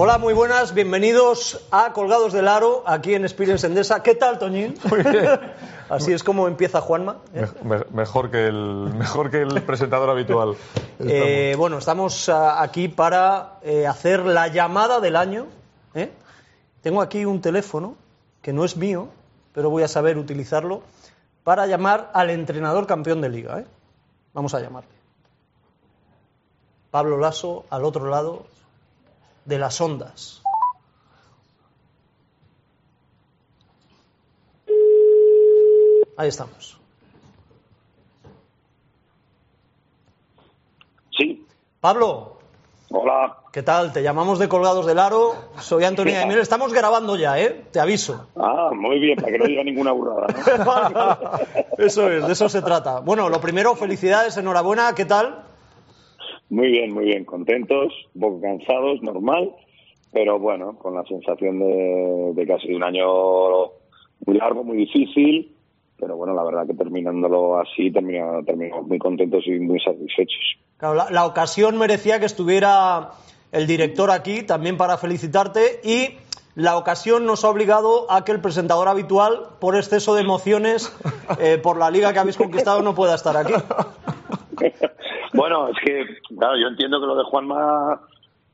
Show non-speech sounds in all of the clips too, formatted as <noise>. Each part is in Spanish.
Hola, muy buenas, bienvenidos a Colgados del Aro, aquí en Experience Endesa. ¿Qué tal, Toñín? <laughs> Así es como empieza Juanma. ¿eh? Me- me- mejor, que el, mejor que el presentador habitual. <laughs> Eh, bueno, estamos ah, aquí para eh, hacer la llamada del año. Tengo aquí un teléfono que no es mío, pero voy a saber utilizarlo para llamar al entrenador campeón de liga. Vamos a llamarle. Pablo Lasso, al otro lado de las ondas. Ahí estamos. Sí, Pablo, hola. ¿qué tal? Te llamamos de Colgados del Aro. Soy Antonio Miel. Estamos grabando ya, ¿eh? Te aviso. Ah, muy bien, para que no diga ninguna burrada. ¿no? <laughs> Eso es, de eso se trata. Bueno, lo primero, felicidades, enhorabuena. ¿Qué tal? Muy bien, muy bien, contentos, un poco cansados, normal, pero bueno, con la sensación de, de que ha sido un año muy largo, muy difícil, pero bueno, la verdad que terminándolo así, terminamos, terminamos muy contentos y muy satisfechos. Claro, la, la ocasión merecía que estuviera el director aquí también para felicitarte y la ocasión nos ha obligado a que el presentador habitual, por exceso de emociones, eh, por la liga que habéis conquistado, no pueda estar aquí. <laughs> bueno, es que, claro, yo entiendo que lo de Juanma,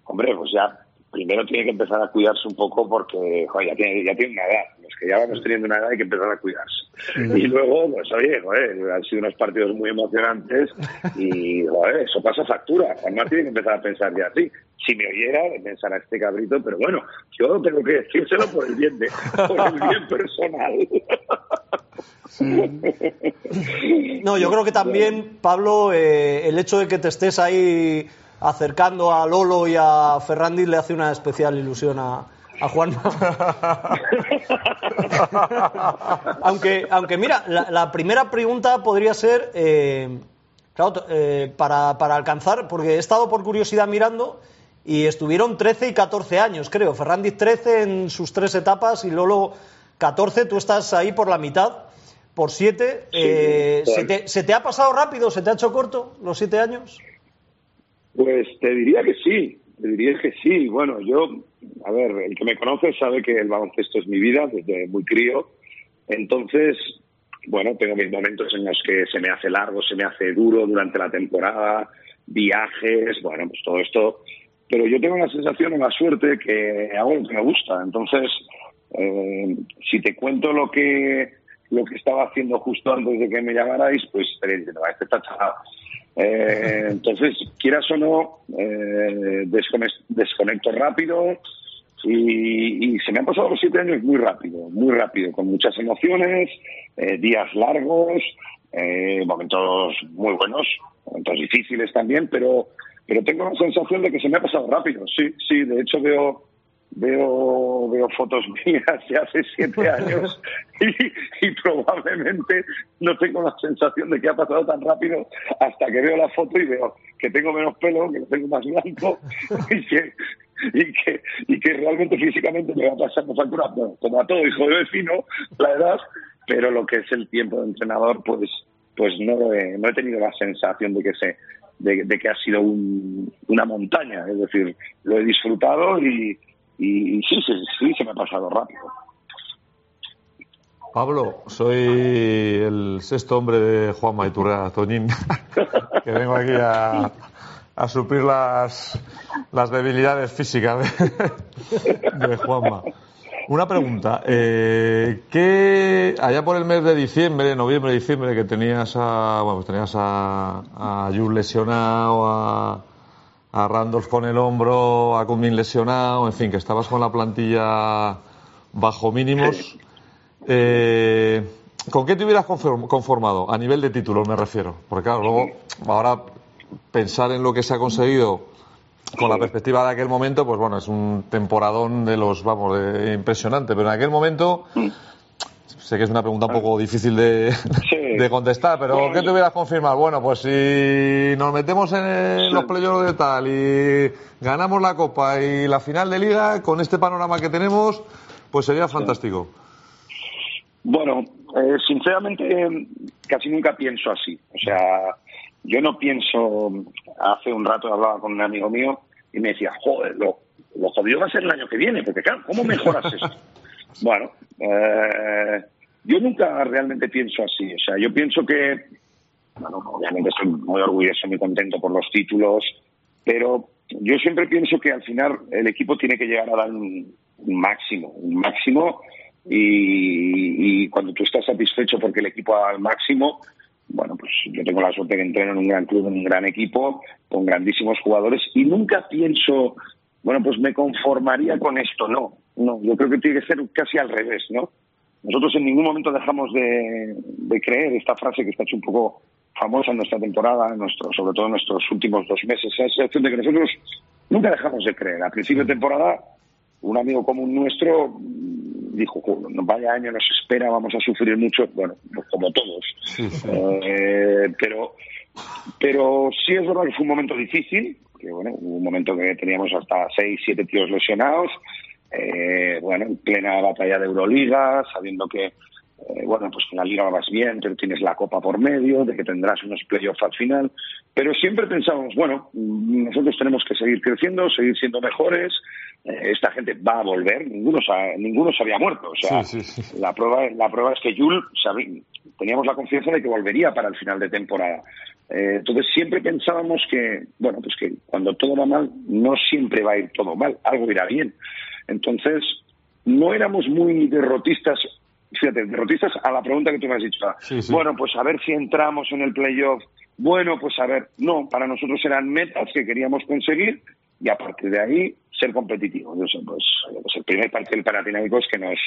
hombre, pues ya primero tiene que empezar a cuidarse un poco porque ya, tiene, ya tiene una edad. Los que ya vamos teniendo una edad hay que empezar a cuidarse. Y luego, pues oye, joder, han sido unos partidos muy emocionantes y joder, eso pasa factura. Juanma tiene que empezar a pensar ya así. Si me oyera, de pensar a este cabrito, pero bueno, yo tengo que decírselo por el bien de, por el bien personal. No, yo creo que también, Pablo, eh, el hecho de que te estés ahí acercando a Lolo y a Ferrandi le hace una especial ilusión a, a Juanma. aunque, aunque mira, la, la primera pregunta podría ser, eh, claro, eh, para, para alcanzar, porque he estado por curiosidad mirando y estuvieron 13 y 14 años, creo. Ferrandi 13 en sus tres etapas y Lolo 14, tú estás ahí por la mitad, por 7. Eh, Sí, ¿se, te, se te ha pasado rápido? ¿Se te ha hecho corto los 7 años? Pues te diría que sí, te diría que sí. Bueno, yo, a ver, el que me conoce sabe que el baloncesto es mi vida desde muy crío. Entonces, bueno, tengo mis momentos en los que se me hace largo, se me hace duro durante la temporada, viajes, bueno, pues todo esto. Pero yo tengo la sensación o la suerte que hago lo que me gusta. Entonces, eh, si te cuento lo que lo que estaba haciendo justo antes de que me llamarais, pues estaréis diciendo, "Ah, este está chalado. Eh, entonces, quieras o no, eh, descone- desconecto rápido y, y se me han pasado los siete años muy rápido, muy rápido, con muchas emociones, eh, días largos, eh, momentos muy buenos, momentos difíciles también, pero, pero tengo la sensación de que se me ha pasado rápido. Sí, sí, de hecho veo veo veo fotos <laughs> mías de hace siete <laughs> años y, y probablemente no tengo la sensación de que ha pasado tan rápido hasta que veo la foto y veo que tengo menos pelo, que lo tengo más blanco <laughs> y que y que y que realmente físicamente me va pasando factura, bueno, como a todo hijo de vecino, la edad, pero lo que es el tiempo de entrenador, pues pues no he, no he tenido la sensación de que se de, de que ha sido un- una montaña, es decir, lo he disfrutado y, y, sí, sí, sí, se me ha pasado rápido. Pablo, soy el sexto hombre de Juanma Iturrea Toñín, <laughs> que vengo aquí a, a suplir las, las debilidades físicas de, Juanma. Una pregunta, eh, ¿qué allá por el mes de diciembre, noviembre, diciembre, que tenías a, bueno, pues tenías a, a Jules lesionado, a, a Randolph con el hombro, a Cumming lesionado, en fin, que estabas con la plantilla bajo mínimos. <laughs> Eh, ¿Con qué te hubieras conform- conformado? A nivel de títulos me refiero. Porque claro, luego, ahora pensar en lo que se ha conseguido con la perspectiva de aquel momento, pues bueno, es un temporadón de los, vamos, de- impresionante. Pero en aquel momento, sé que es una pregunta un poco difícil de. De contestar, pero ¿qué te hubieras confirmado? Bueno, pues si nos metemos en los playoffs de tal y ganamos la Copa y la final de Liga, con este panorama que tenemos, pues sería fantástico. Bueno, eh, sinceramente eh, casi nunca pienso así. O sea, yo no pienso. Hace un rato hablaba con un amigo mío y me decía, joder, lo, lo jodido va a ser el año que viene, porque claro, ¿cómo mejoras esto? <laughs> Bueno, eh, yo nunca realmente pienso así. O sea, yo pienso que, bueno, obviamente estoy muy orgulloso, muy contento por los títulos, pero yo siempre pienso que al final el equipo tiene que llegar a dar un, máximo, un máximo, y, cuando tú estás satisfecho porque el equipo al máximo, bueno, pues yo tengo la suerte de entreno en un gran club, en un gran equipo, con grandísimos jugadores, y nunca pienso, bueno, pues me conformaría con esto, no, no, yo creo que tiene que ser casi al revés, ¿no? Nosotros en ningún momento dejamos de, creer esta frase que está hecho un poco famosa en nuestra temporada, nuestro, sobre todo en nuestros últimos dos meses, esa sensación de que nosotros nunca dejamos de creer. A principio de temporada, un amigo común nuestro dijo, vaya año nos espera, vamos a sufrir mucho, bueno, pues como todos. Eh, pero, pero sí es verdad que fue un momento difícil, que bueno, hubo un momento que teníamos hasta seis, siete tíos lesionados, eh, bueno, en plena batalla de Euroliga, sabiendo que, eh, bueno, pues en la liga vas bien, pero tienes la copa por medio, de que tendrás unos playoffs al final, pero siempre pensábamos, bueno, nosotros tenemos que seguir creciendo, seguir siendo mejores, eh, esta gente va a volver, ninguno se, ninguno se había muerto, o sea, la prueba la prueba es que Jules teníamos la confianza de que volvería para el final de temporada. entonces siempre pensábamos que, bueno, pues que cuando todo va mal, no siempre va a ir todo mal, algo irá bien. Entonces, no éramos muy derrotistas, fíjate, derrotistas a la pregunta que tú me has dicho. Bueno, pues a ver si entramos en el playoff. Bueno, pues a ver, no, para nosotros eran metas que queríamos conseguir y a partir de ahí ser competitivos. Eso, pues, pues, el primer partido del Panathinaikos que nos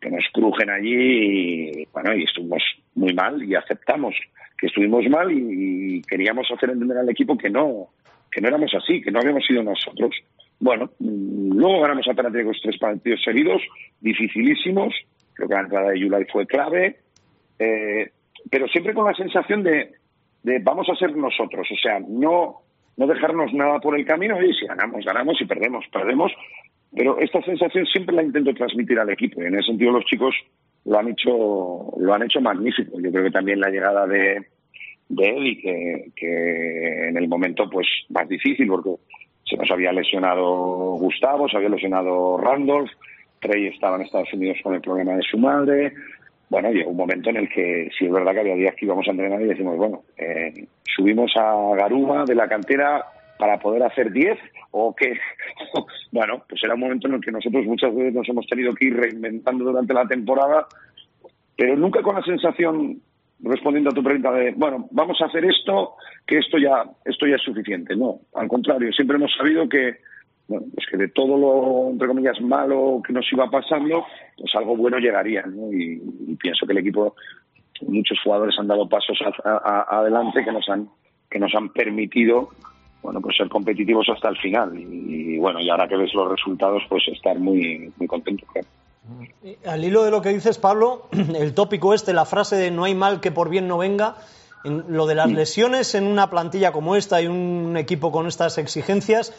que nos crujen allí y bueno y estuvimos muy mal y aceptamos que estuvimos mal y, y queríamos hacer entender al equipo que no que no éramos así que no habíamos sido nosotros bueno, luego ganamos a Panathinaikos tres partidos seguidos, dificilísimos. Creo que la entrada de Yulai fue clave. Eh, pero siempre con la sensación de, de, vamos a ser nosotros. O sea, no, no dejarnos nada por el camino. Y si ganamos, ganamos. y perdemos, perdemos. Pero esta sensación siempre la intento transmitir al equipo. Y en ese sentido los chicos lo han hecho, lo han hecho magnífico. Yo creo que también la llegada de, de Eddie, que, que en el momento pues más difícil, porque se nos había lesionado Gustavo, se había lesionado Randolph, Trey estaba en Estados Unidos con el problema de su madre. Bueno, llegó un momento en el que sí es verdad que había días que íbamos a entrenar y decimos, bueno, eh, subimos a Garuma de la cantera para poder hacer 10 o qué. <laughs> bueno, pues era un momento en el que nosotros muchas veces nos hemos tenido que ir reinventando durante la temporada, pero nunca con la sensación respondiendo a tu pregunta de, bueno, vamos a hacer esto, que esto ya, esto ya es suficiente. No, al contrario, siempre hemos sabido que, bueno, pues que de todo lo, entre comillas, malo que nos iba pasando, pues algo bueno llegaría, ¿no? Y, pienso que el equipo, muchos jugadores han dado pasos adelante que nos han, que nos han permitido, bueno, pues ser competitivos hasta el final. Y, bueno, y ahora que ves los resultados, pues estar muy, muy contentos, al hilo de lo que dices, Pablo, <clears throat> el tópico este, la frase de no hay mal que por bien no venga, en lo de las lesiones en una plantilla como esta y un equipo con estas exigencias,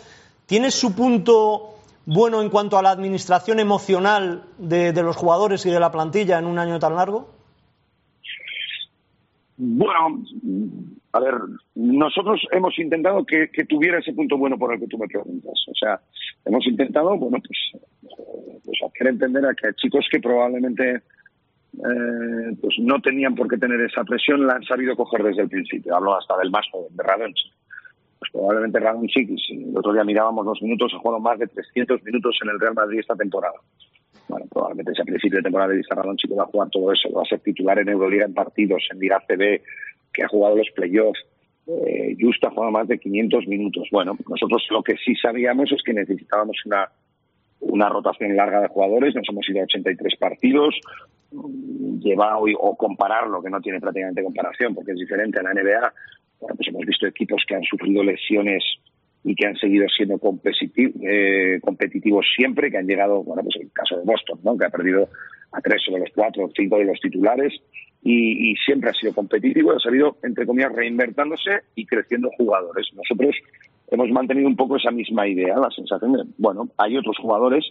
¿tiene su punto bueno en cuanto a la administración emocional de, los jugadores y de la plantilla en un año tan largo? Bueno, a ver, nosotros hemos intentado que, tuviera ese punto bueno por el que tú me preguntas. O sea, hemos intentado, bueno, pues pues hacer entender a que chicos que probablemente eh, pues no tenían por qué tener esa presión la han sabido coger desde el principio. Hablo hasta del más joven, de Radonchik. Pues probablemente Radonchik, si el otro día mirábamos los minutos, ha jugado más de 300 minutos en el Real Madrid esta temporada. Bueno, probablemente ese principio de temporada de Radonchik va a jugar todo eso, va a ser titular en Euroliga en partidos, en Liga CB, que ha jugado los playoffs. Eh, Justo ha jugado más de 500 minutos. Bueno, nosotros lo que sí sabíamos es que necesitábamos una una rotación larga de jugadores, nos hemos ido a 83 partidos, lleva hoy, o compararlo, que no tiene prácticamente comparación, porque es diferente a la NBA, bueno, pues hemos visto equipos que han sufrido lesiones y que han seguido siendo eh, competitivos siempre, que han llegado, bueno, pues el caso de Boston, ¿no? que ha perdido a tres de los cuatro o cinco de los titulares y, siempre ha sido competitivo, ha salido, entre comillas, reinvertándose y creciendo jugadores. Nosotros hemos mantenido un poco esa misma idea, la sensación de, bueno, hay otros jugadores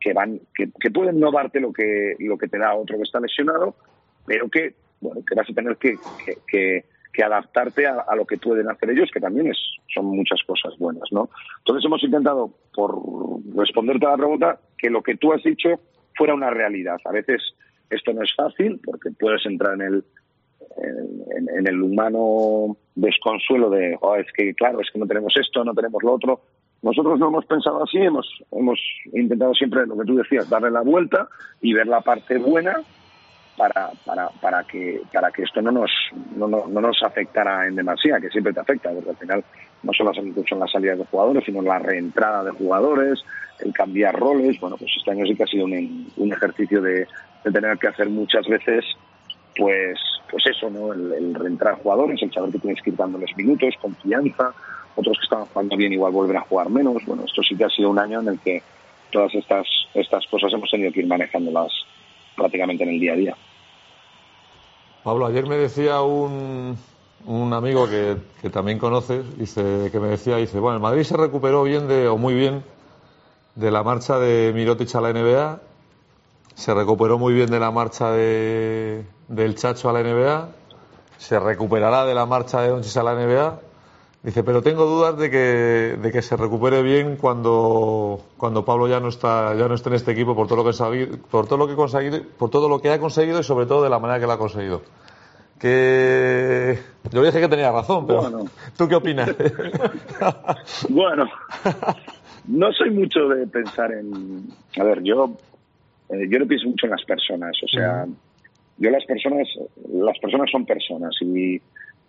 que van, que, pueden no darte lo que, lo que te da otro que está lesionado, pero que, bueno, que vas a tener que, adaptarte a, lo que pueden hacer ellos, que también es, son muchas cosas buenas, ¿no? Entonces hemos intentado, por responderte a la pregunta, que lo que tú has dicho fuera una realidad. A veces esto no es fácil porque puedes entrar en el en, el humano desconsuelo de oh, es que claro es que no tenemos esto no tenemos lo otro nosotros no hemos pensado así hemos hemos intentado siempre lo que tú decías darle la vuelta y ver la parte buena para, para, para que para que esto no nos no, no, nos afectara en demasía que siempre te afecta porque al final no solo son las salidas de jugadores sino la reentrada de jugadores el cambiar roles bueno pues este año sí que ha sido un, un ejercicio de, de tener que hacer muchas veces pues pues eso, ¿no? El, reentrar jugadores, el saber que tienes que ir dándoles minutos, confianza, otros que estaban jugando bien igual vuelven a jugar menos. Bueno, esto sí que ha sido un año en el que todas estas, estas cosas hemos tenido que ir manejándolas prácticamente en el día a día. Pablo, ayer me decía un, un amigo que, que, también conoces, dice, que me decía, dice, bueno, el Madrid se recuperó bien de, o muy bien de la marcha de Mirotic a la NBA, se recuperó muy bien de la marcha de, del Chacho a la NBA, se recuperará de la marcha de Donchis a la NBA. Dice, pero tengo dudas de que, de que se recupere bien cuando, cuando Pablo ya no está, ya no esté en este equipo por todo lo que por todo lo que conseguido, por todo lo que ha conseguido y sobre todo de la manera que lo ha conseguido. Que yo dije que tenía razón, pero <laughs> ¿tú qué opinas? <laughs> bueno, no soy mucho de pensar en, a ver, yo, eh, yo no pienso mucho en las personas, o sea, yo las personas, las personas son personas y,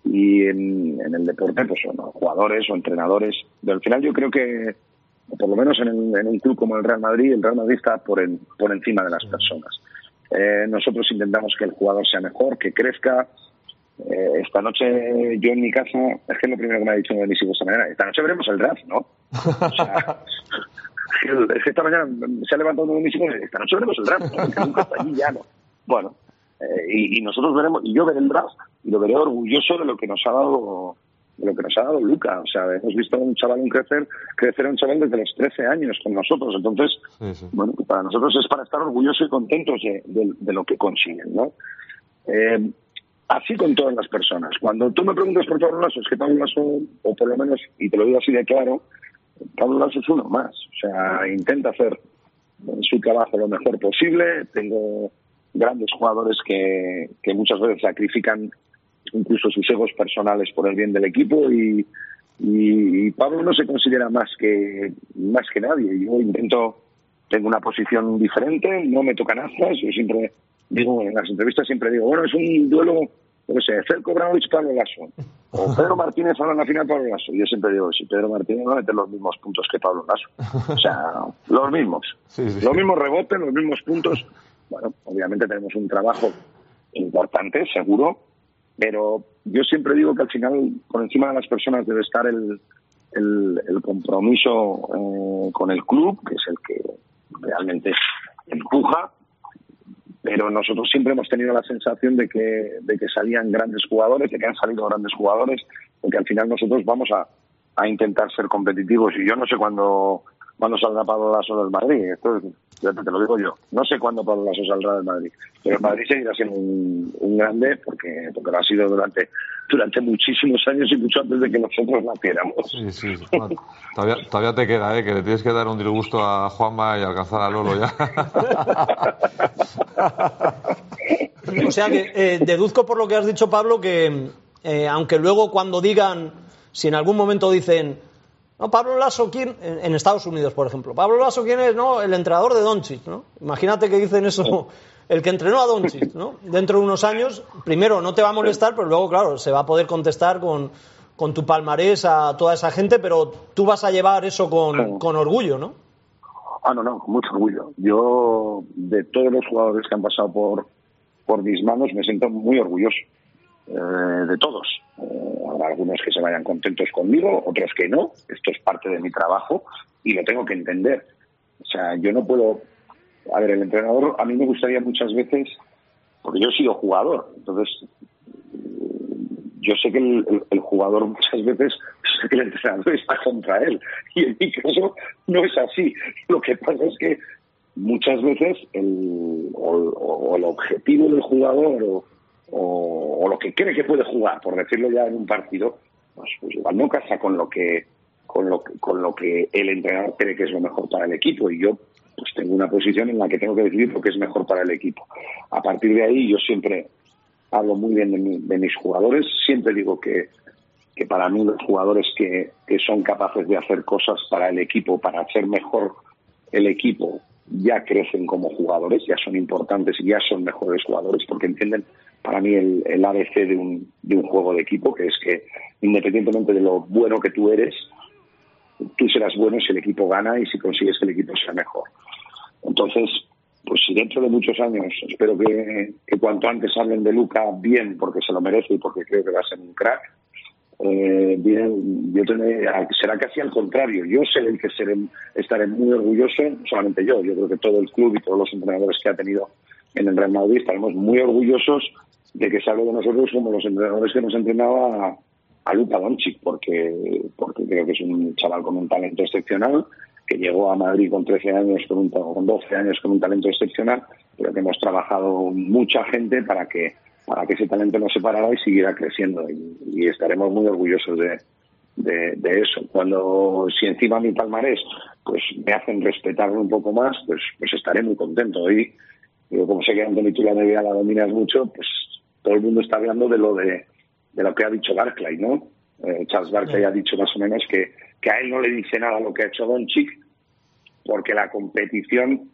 y en, el deporte pues son jugadores o entrenadores. al final yo creo que, por lo menos en, un club como el Real Madrid, el Real Madrid está por, por encima de las personas. Eh, nosotros intentamos que el jugador sea mejor, que crezca. Eh, esta noche yo en mi casa, es que es lo primero que me ha dicho mis hijos esta mañana, esta noche veremos el draft, ¿no? O sea, <laughs> es que esta mañana se ha levantado uno de mis hijos esta noche veremos el draft, ¿no? Porque nunca está allí ya, ¿no? Bueno, eh, y, nosotros veremos, y yo veré el draft y lo veré orgulloso de lo que nos ha dado de lo que nos ha dado Luca. O sea, hemos visto a un chaval crecer, crecer a un chaval desde los 13 años con nosotros. Entonces, bueno, para nosotros es para estar orgullosos y contentos de, lo que consiguen, ¿no? Eh, así con todas las personas. Cuando tú me preguntas por Pablo Lasso, es que Pablo Lasso, o por lo menos, y te lo digo así de claro, Pablo Lasso es uno más. O sea, intenta hacer su trabajo lo mejor posible. Tengo grandes jugadores que, que muchas veces sacrifican incluso sus egos personales por el bien del equipo y, y, Pablo no se considera más que más que nadie. Yo intento, tengo una posición diferente, no me tocan astas, yo siempre digo, en las entrevistas siempre digo, bueno, es un duelo, no sé, Celco Branovich, Pablo Lasso, o <laughs> Pedro Martínez ahora en la final, Pablo Lasso. Yo siempre digo, si Pedro Martínez va a meter los mismos puntos que Pablo Lasso. O sea, <laughs> los mismos. Los mismos rebotes, los mismos puntos bueno, obviamente tenemos un trabajo importante, seguro, pero yo siempre digo que al final, por encima de las personas debe estar el, el, compromiso eh, con el club, que es el que realmente empuja, pero nosotros siempre hemos tenido la sensación de que, de que salían grandes jugadores, de que han salido grandes jugadores, porque al final nosotros vamos a, a intentar ser competitivos. Y yo no sé cuándo cuándo saldrá Pablo Lasso del Madrid. Esto te lo digo yo. No sé cuándo Pablo Lasso saldrá del Madrid, pero el Madrid seguirá siendo un, grande porque, porque lo ha sido durante durante muchísimos años y mucho antes de que nosotros naciéramos. Sí, sí. todavía, todavía te queda, ¿eh? que le tienes que dar un disgusto a Juanma y alcanzar a Lolo ya. o sea que eh, deduzco por lo que has dicho, Pablo, que eh, aunque luego cuando digan, si en algún momento dicen no, Pablo Lasso, ¿quién? En, Estados Unidos, por ejemplo. Pablo Lasso, ¿quién es? No, el entrenador de Doncic, ¿no? Imagínate que dicen eso, el que entrenó a Doncic, ¿no? Dentro de unos años, primero no te va a molestar, pero luego, claro, se va a poder contestar con, con tu palmarés a toda esa gente, pero tú vas a llevar eso con, con orgullo, ¿no? Ah, no, no, con mucho orgullo. Yo, de todos los jugadores que han pasado por, por mis manos, me siento muy orgulloso. Eh, de todos. Eh, algunos que se vayan contentos conmigo, otros que no. Esto es parte de mi trabajo y lo tengo que entender. O sea, yo no puedo. A ver, el entrenador, a mí me gustaría muchas veces, porque yo he sido jugador, entonces yo sé que el, jugador muchas veces <laughs> sé que el entrenador está contra él y en mi caso no es así. Lo que pasa es que muchas veces el, o el objetivo del jugador o, o, lo que cree que puede jugar, por decirlo ya en un partido, pues, pues, igual no casa con lo que con lo, con lo que el entrenador cree que es lo mejor para el equipo y yo pues tengo una posición en la que tengo que decidir lo que es mejor para el equipo. A partir de ahí yo siempre hablo muy bien de, mis jugadores, siempre digo que, que para mí los jugadores que, que son capaces de hacer cosas para el equipo, para hacer mejor el equipo, ya crecen como jugadores, ya son importantes y ya son mejores jugadores porque entienden para mí el, ABC de un, de un juego de equipo, que es que independientemente de lo bueno que tú eres, tú serás bueno si el equipo gana y si consigues que el equipo sea mejor. Entonces, pues si dentro de muchos años, espero que, cuanto antes hablen de Luca bien, porque se lo merece y porque creo que va a ser un crack, eh, bien, yo será casi al contrario. Yo seré el que seré, estaré muy orgulloso, solamente yo, yo creo que todo el club y todos los entrenadores que ha tenido en el Real Madrid estaremos muy orgullosos de que se de nosotros como los entrenadores que nos entrenaba a, a porque, porque creo que es un chaval con un talento excepcional que llegó a Madrid con 13 años, con, un, con 12 años con un talento excepcional, pero que hemos trabajado mucha gente para que para que ese talento no se parara y siguiera creciendo y, estaremos muy orgullosos de, de, eso. Cuando si encima mi palmarés pues me hacen respetarlo un poco más, pues pues estaré muy contento. Y yo como sé que Antonio tú la NBA la dominas mucho, pues todo el mundo está hablando de lo de, de lo que ha dicho Barclay, ¿no? Eh, Charles Barclay ha dicho más o menos que que a él no le dice nada lo que ha hecho Doncic, porque la competición,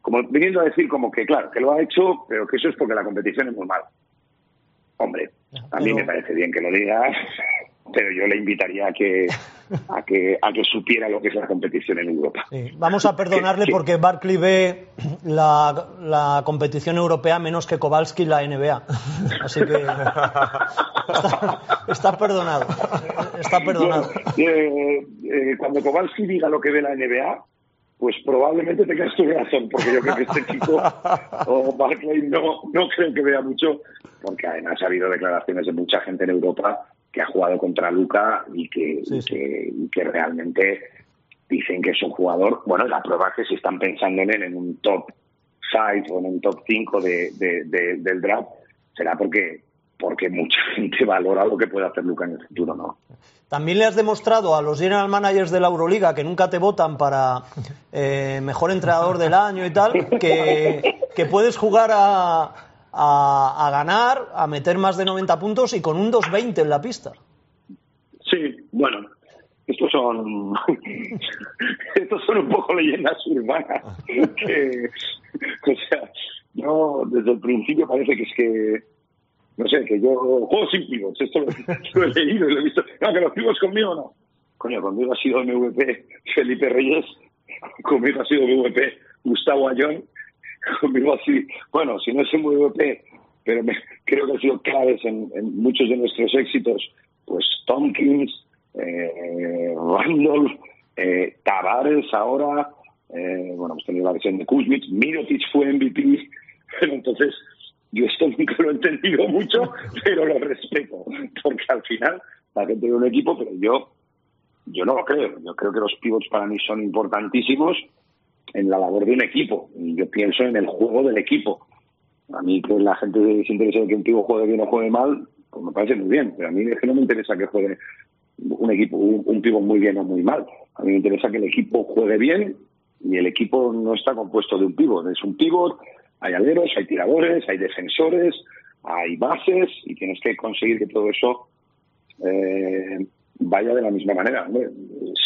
como viniendo a decir como que claro, que lo ha hecho, pero que eso es porque la competición es muy mala. Hombre, a mí me parece bien que lo digas, pero yo le invitaría a que a que a que supiera lo que es la competición en Europa. Vamos a <laughs> perdonarle porque Barkley ve la, la, competición europea menos que Kowalski la NBA. <laughs> Así que está, perdonado. Está perdonado. Eh, eh, cuando Kowalski diga lo que ve la NBA, pues probablemente tengas tu razón, porque yo creo que este chico <laughs> o Barclay no, no creo que vea mucho, porque además ha habido declaraciones de mucha gente en Europa que ha jugado contra Luca y que, que, realmente dicen que es un jugador. Bueno, la prueba es que si están pensando en él en un top 5 o en un top 5 de, del draft, será porque porque mucha <laughs> gente valora lo que puede hacer Luca en el futuro, ¿no? También le has demostrado a los general managers de la Euroliga que nunca te votan para eh, mejor entrenador del año y tal, que, que puedes jugar a, a, ganar, a meter más de 90 puntos y con un 2-20 en la pista. Sí, bueno, estos son <laughs> estos son un poco leyendas urbanas <laughs> que, o sea no desde el principio parece que es que no sé que yo juego sin pibos esto lo, he leído y lo he visto no que los pibos conmigo no coño conmigo ha sido MVP Felipe Reyes conmigo ha sido MVP Gustavo Ayón <laughs> conmigo así, bueno, si no es MVP, pero <laughs> creo que ha sido claves en, muchos de nuestros éxitos, pues Tompkins, eh, Randolph, eh, Tavares ahora, eh, bueno, hemos tenido la versión de Kuzmich, Mirotic fue MVP, <laughs> pero entonces yo esto nunca lo he entendido mucho, pero lo respeto, porque al final la gente de un equipo, pero yo, yo no lo creo, yo creo que los pivots para mí son importantísimos, en la labor de un equipo. Y yo pienso en el juego del equipo. A mí que la gente se interesa en que un equipo juegue bien o juegue mal, pues me parece muy bien. Pero a mí es que no me interesa que juegue un equipo, un, pivo muy bien o muy mal. A mí me interesa que el equipo juegue bien y el equipo no está compuesto de un pivot. Es un pivot, hay aleros, hay tiradores, hay defensores, hay bases y tienes que conseguir que todo eso eh, vaya de la misma manera.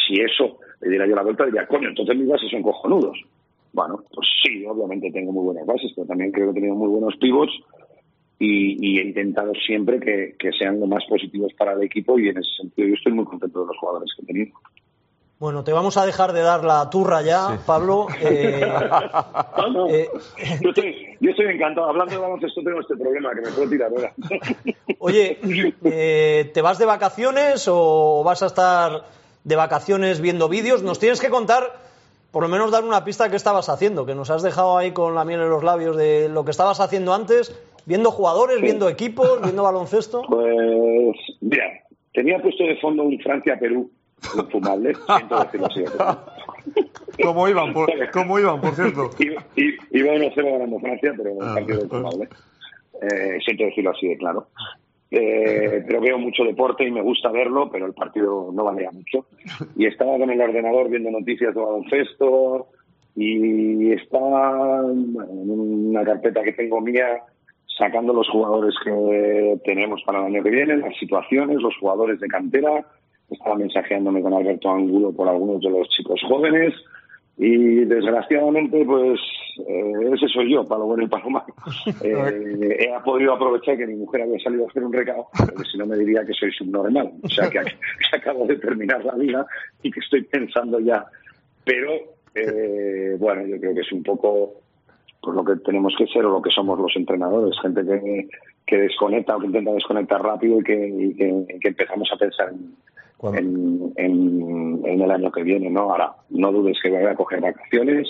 Si eso le diera yo la vuelta, diría, coño, entonces mis bases son cojonudos. Bueno, pues sí, obviamente tengo muy buenas bases, pero también creo que he tenido muy buenos pivots y, he intentado siempre que, sean lo más positivos para el equipo y en ese sentido yo estoy muy contento de los jugadores que he tenido. Bueno, te vamos a dejar de dar la turra ya, Pablo. Eh, <laughs> eh, yo, estoy, encantado. Hablando de baloncesto tengo este problema, que me puedo tirar ahora. <laughs> Oye, eh, ¿te vas de vacaciones o vas a estar de vacaciones viendo vídeos. Nos tienes que contar, por lo menos dar una pista de qué estabas haciendo, que nos has dejado ahí con la miel en los labios de lo que estabas haciendo antes, viendo jugadores, viendo equipos, <laughs> viendo baloncesto. Pues, mira, tenía puesto de fondo un Francia-Perú infumable, <laughs> siento decirlo así. ¿Cómo iban, por, ¿Cómo iban, por cierto? <laughs> Iba 1-0 ganando Francia, pero un ah, partido infumable. Eh, siento decirlo así de claro. Eh, pero veo mucho deporte y me gusta verlo, pero el partido no valía mucho. Y estaba con el ordenador viendo noticias de baloncesto y estaba en una carpeta que tengo mía sacando los jugadores que tenemos para el año que viene, las situaciones, los jugadores de cantera. Estaba mensajeándome con Alberto Angulo por algunos de los chicos jóvenes y desgraciadamente, pues eh, ese soy yo, para lo bueno y para lo malo. <laughs> Eh, he podido aprovechar que mi mujer había salido a hacer un recado, porque si no me diría que soy subnormal. O sea, que, <laughs> que acabo de terminar la vida y que estoy pensando ya. Pero, eh, bueno, yo creo que es un poco pues lo que tenemos que ser o lo que somos los entrenadores, gente que, que desconecta o que intenta desconectar rápido y que, y que, que empezamos a pensar en, en, en, en, el año que viene, ¿no? Ahora, no dudes que voy a coger vacaciones,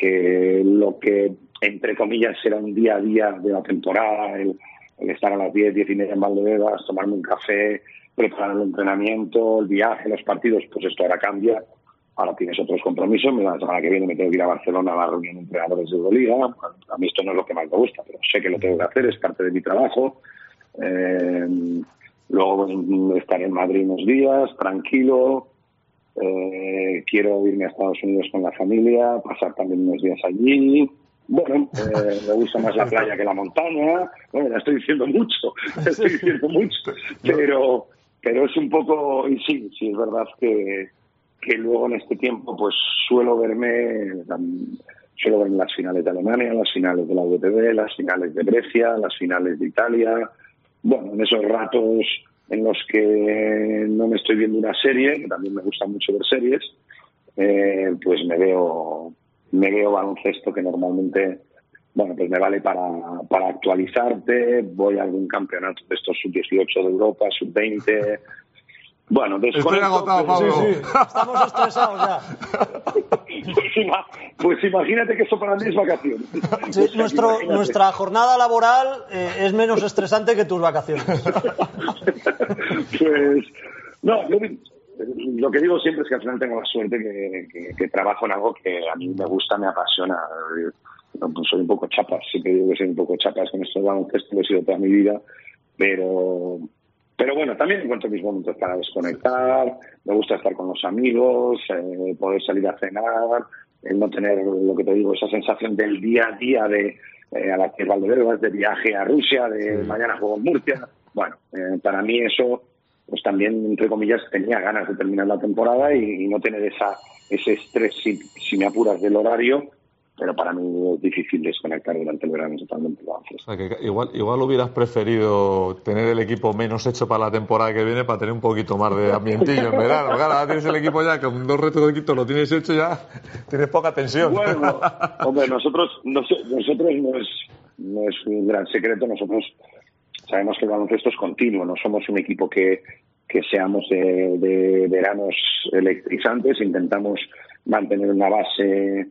que lo que, entre comillas, será un día a día de la temporada, el, estar a las 10, 10 y media en Valdebebas, tomarme un café, preparar el entrenamiento, el viaje, los partidos, pues esto ahora cambia. Ahora tienes otros compromisos. La semana que viene me tengo que ir a Barcelona a la reunión de entrenadores de Euroliga. A mí esto no es lo que más me gusta, pero sé que lo tengo que hacer, es parte de mi trabajo. Eh, Luego estaré en Madrid unos días, tranquilo. Eh, quiero irme a Estados Unidos con la familia, pasar también unos días allí. Bueno, eh, me gusta más la playa que la montaña. Bueno, ya estoy diciendo mucho, estoy diciendo mucho. Pero, pero es un poco, y sí, sí, es verdad que, que luego en este tiempo pues suelo verme, suelo verme las finales de Alemania, las finales de la UTV, las finales de Grecia, las finales de Italia, bueno, en esos ratos en los que no me estoy viendo una serie, que también me gusta mucho ver series, eh, pues me veo, me veo baloncesto que normalmente, bueno, pues me vale para, para actualizarte, voy a algún campeonato de estos sub-18 de Europa, sub-20, bueno, Estoy agotado, Pablo. Sí, sí. <laughs> Estamos estresados ya. Pues, ima- pues imagínate que eso para mí es vacaciones. Sí, nuestro, nuestra jornada laboral eh, es menos estresante que tus vacaciones. pues, no, yo lo que digo siempre es que al final tengo la suerte que, que- que trabajo en algo que a mí me gusta, me apasiona. Pues, soy un poco chapas, siempre digo que soy un poco chapas con esto de baloncesto, lo he sido toda mi vida, pero pero bueno, también encuentro mis momentos para desconectar, me gusta estar con los amigos, eh, poder salir a cenar, el no tener, lo que te digo, esa sensación del día a día de eh, a las que Valdebebas, de viaje a Rusia, de mañana juego en Murcia. Bueno, eh, para mí eso, pues también, entre comillas, tenía ganas de terminar la temporada y, y no tener esa ese estrés, si, si me apuras, del horario, pero para mí es difícil desconectar durante el verano totalmente. O sea, que igual, igual hubieras preferido tener el equipo menos hecho para la temporada que viene para tener un poquito más de ambientillo en verano. Claro, ahora tienes el equipo ya con dos retos lo tienes hecho ya, tienes poca tensión. Bueno, hombre, nosotros, nos- nosotros no es, no es un gran secreto, nosotros sabemos que el baloncesto es continuo, no somos un equipo que, que seamos de, de veranos electrizantes, intentamos mantener una base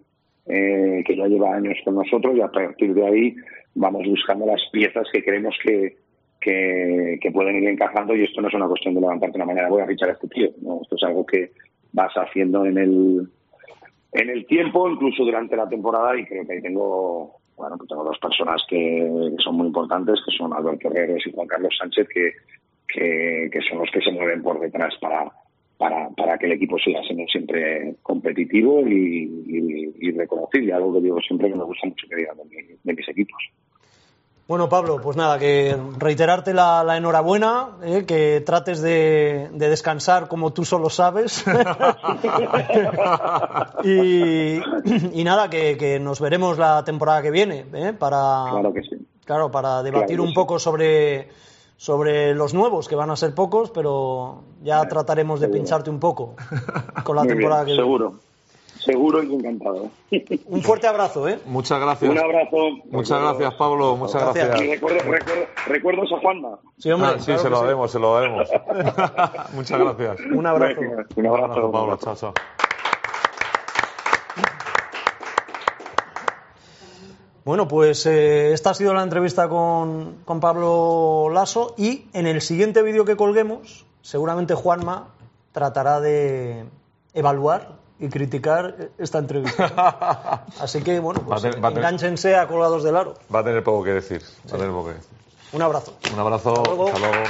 eh, que ya lleva años con nosotros y a partir de ahí vamos buscando las piezas que creemos que, que, que pueden ir encajando y esto no es una cuestión de levantarte una mañana voy a fichar a este tío, no, esto es algo que vas haciendo en el en el tiempo, incluso durante la temporada, y creo que ahí tengo, bueno, pues tengo dos personas que, que son muy importantes, que son Alberto Herreros y Juan Carlos Sánchez, que, que, que son los que se mueven por detrás para, para, para que el equipo siga siendo siempre competitivo y, y, y reconocible, algo que digo siempre que me gusta mucho que digan de, mi- de mis equipos. Bueno, Pablo, pues nada, que reiterarte la, la enhorabuena, eh, que trates de, de descansar como tú solo sabes. <laughs> y, y nada, que, que nos veremos la temporada que viene, eh, para, Claro que sí. claro, para debatir Claro un poco sobre, sobre los nuevos, que van a ser pocos, pero ya trataremos de pincharte un poco <laughs> con la Muy bien, temporada que viene. seguro, seguro y encantado. <laughs> Un fuerte abrazo, ¿eh? Muchas gracias. Un abrazo. Muchas gracias, Pablo. Muchas Gracias. gracias. Y recuerdo, recuerdo- recuerdos a Juanma. Sí, hombre, Ah, sí, claro se lo sí. daremos, se lo daremos. <laughs> Muchas gracias. Un abrazo. Un Un abrazo. abrazo, Pablo. Chao, chao. Bueno, pues eh, esta ha sido la entrevista con, con Pablo Lasso y en el siguiente vídeo que colguemos, seguramente Juanma tratará de evaluar y criticar esta entrevista. <laughs> Así que, bueno, pues Va a tener- va a tener- enganchense a colgados del aro. Va a tener poco que decir. Va a tener poco que decir. Un abrazo. Un abrazo. Hasta luego. Hasta luego.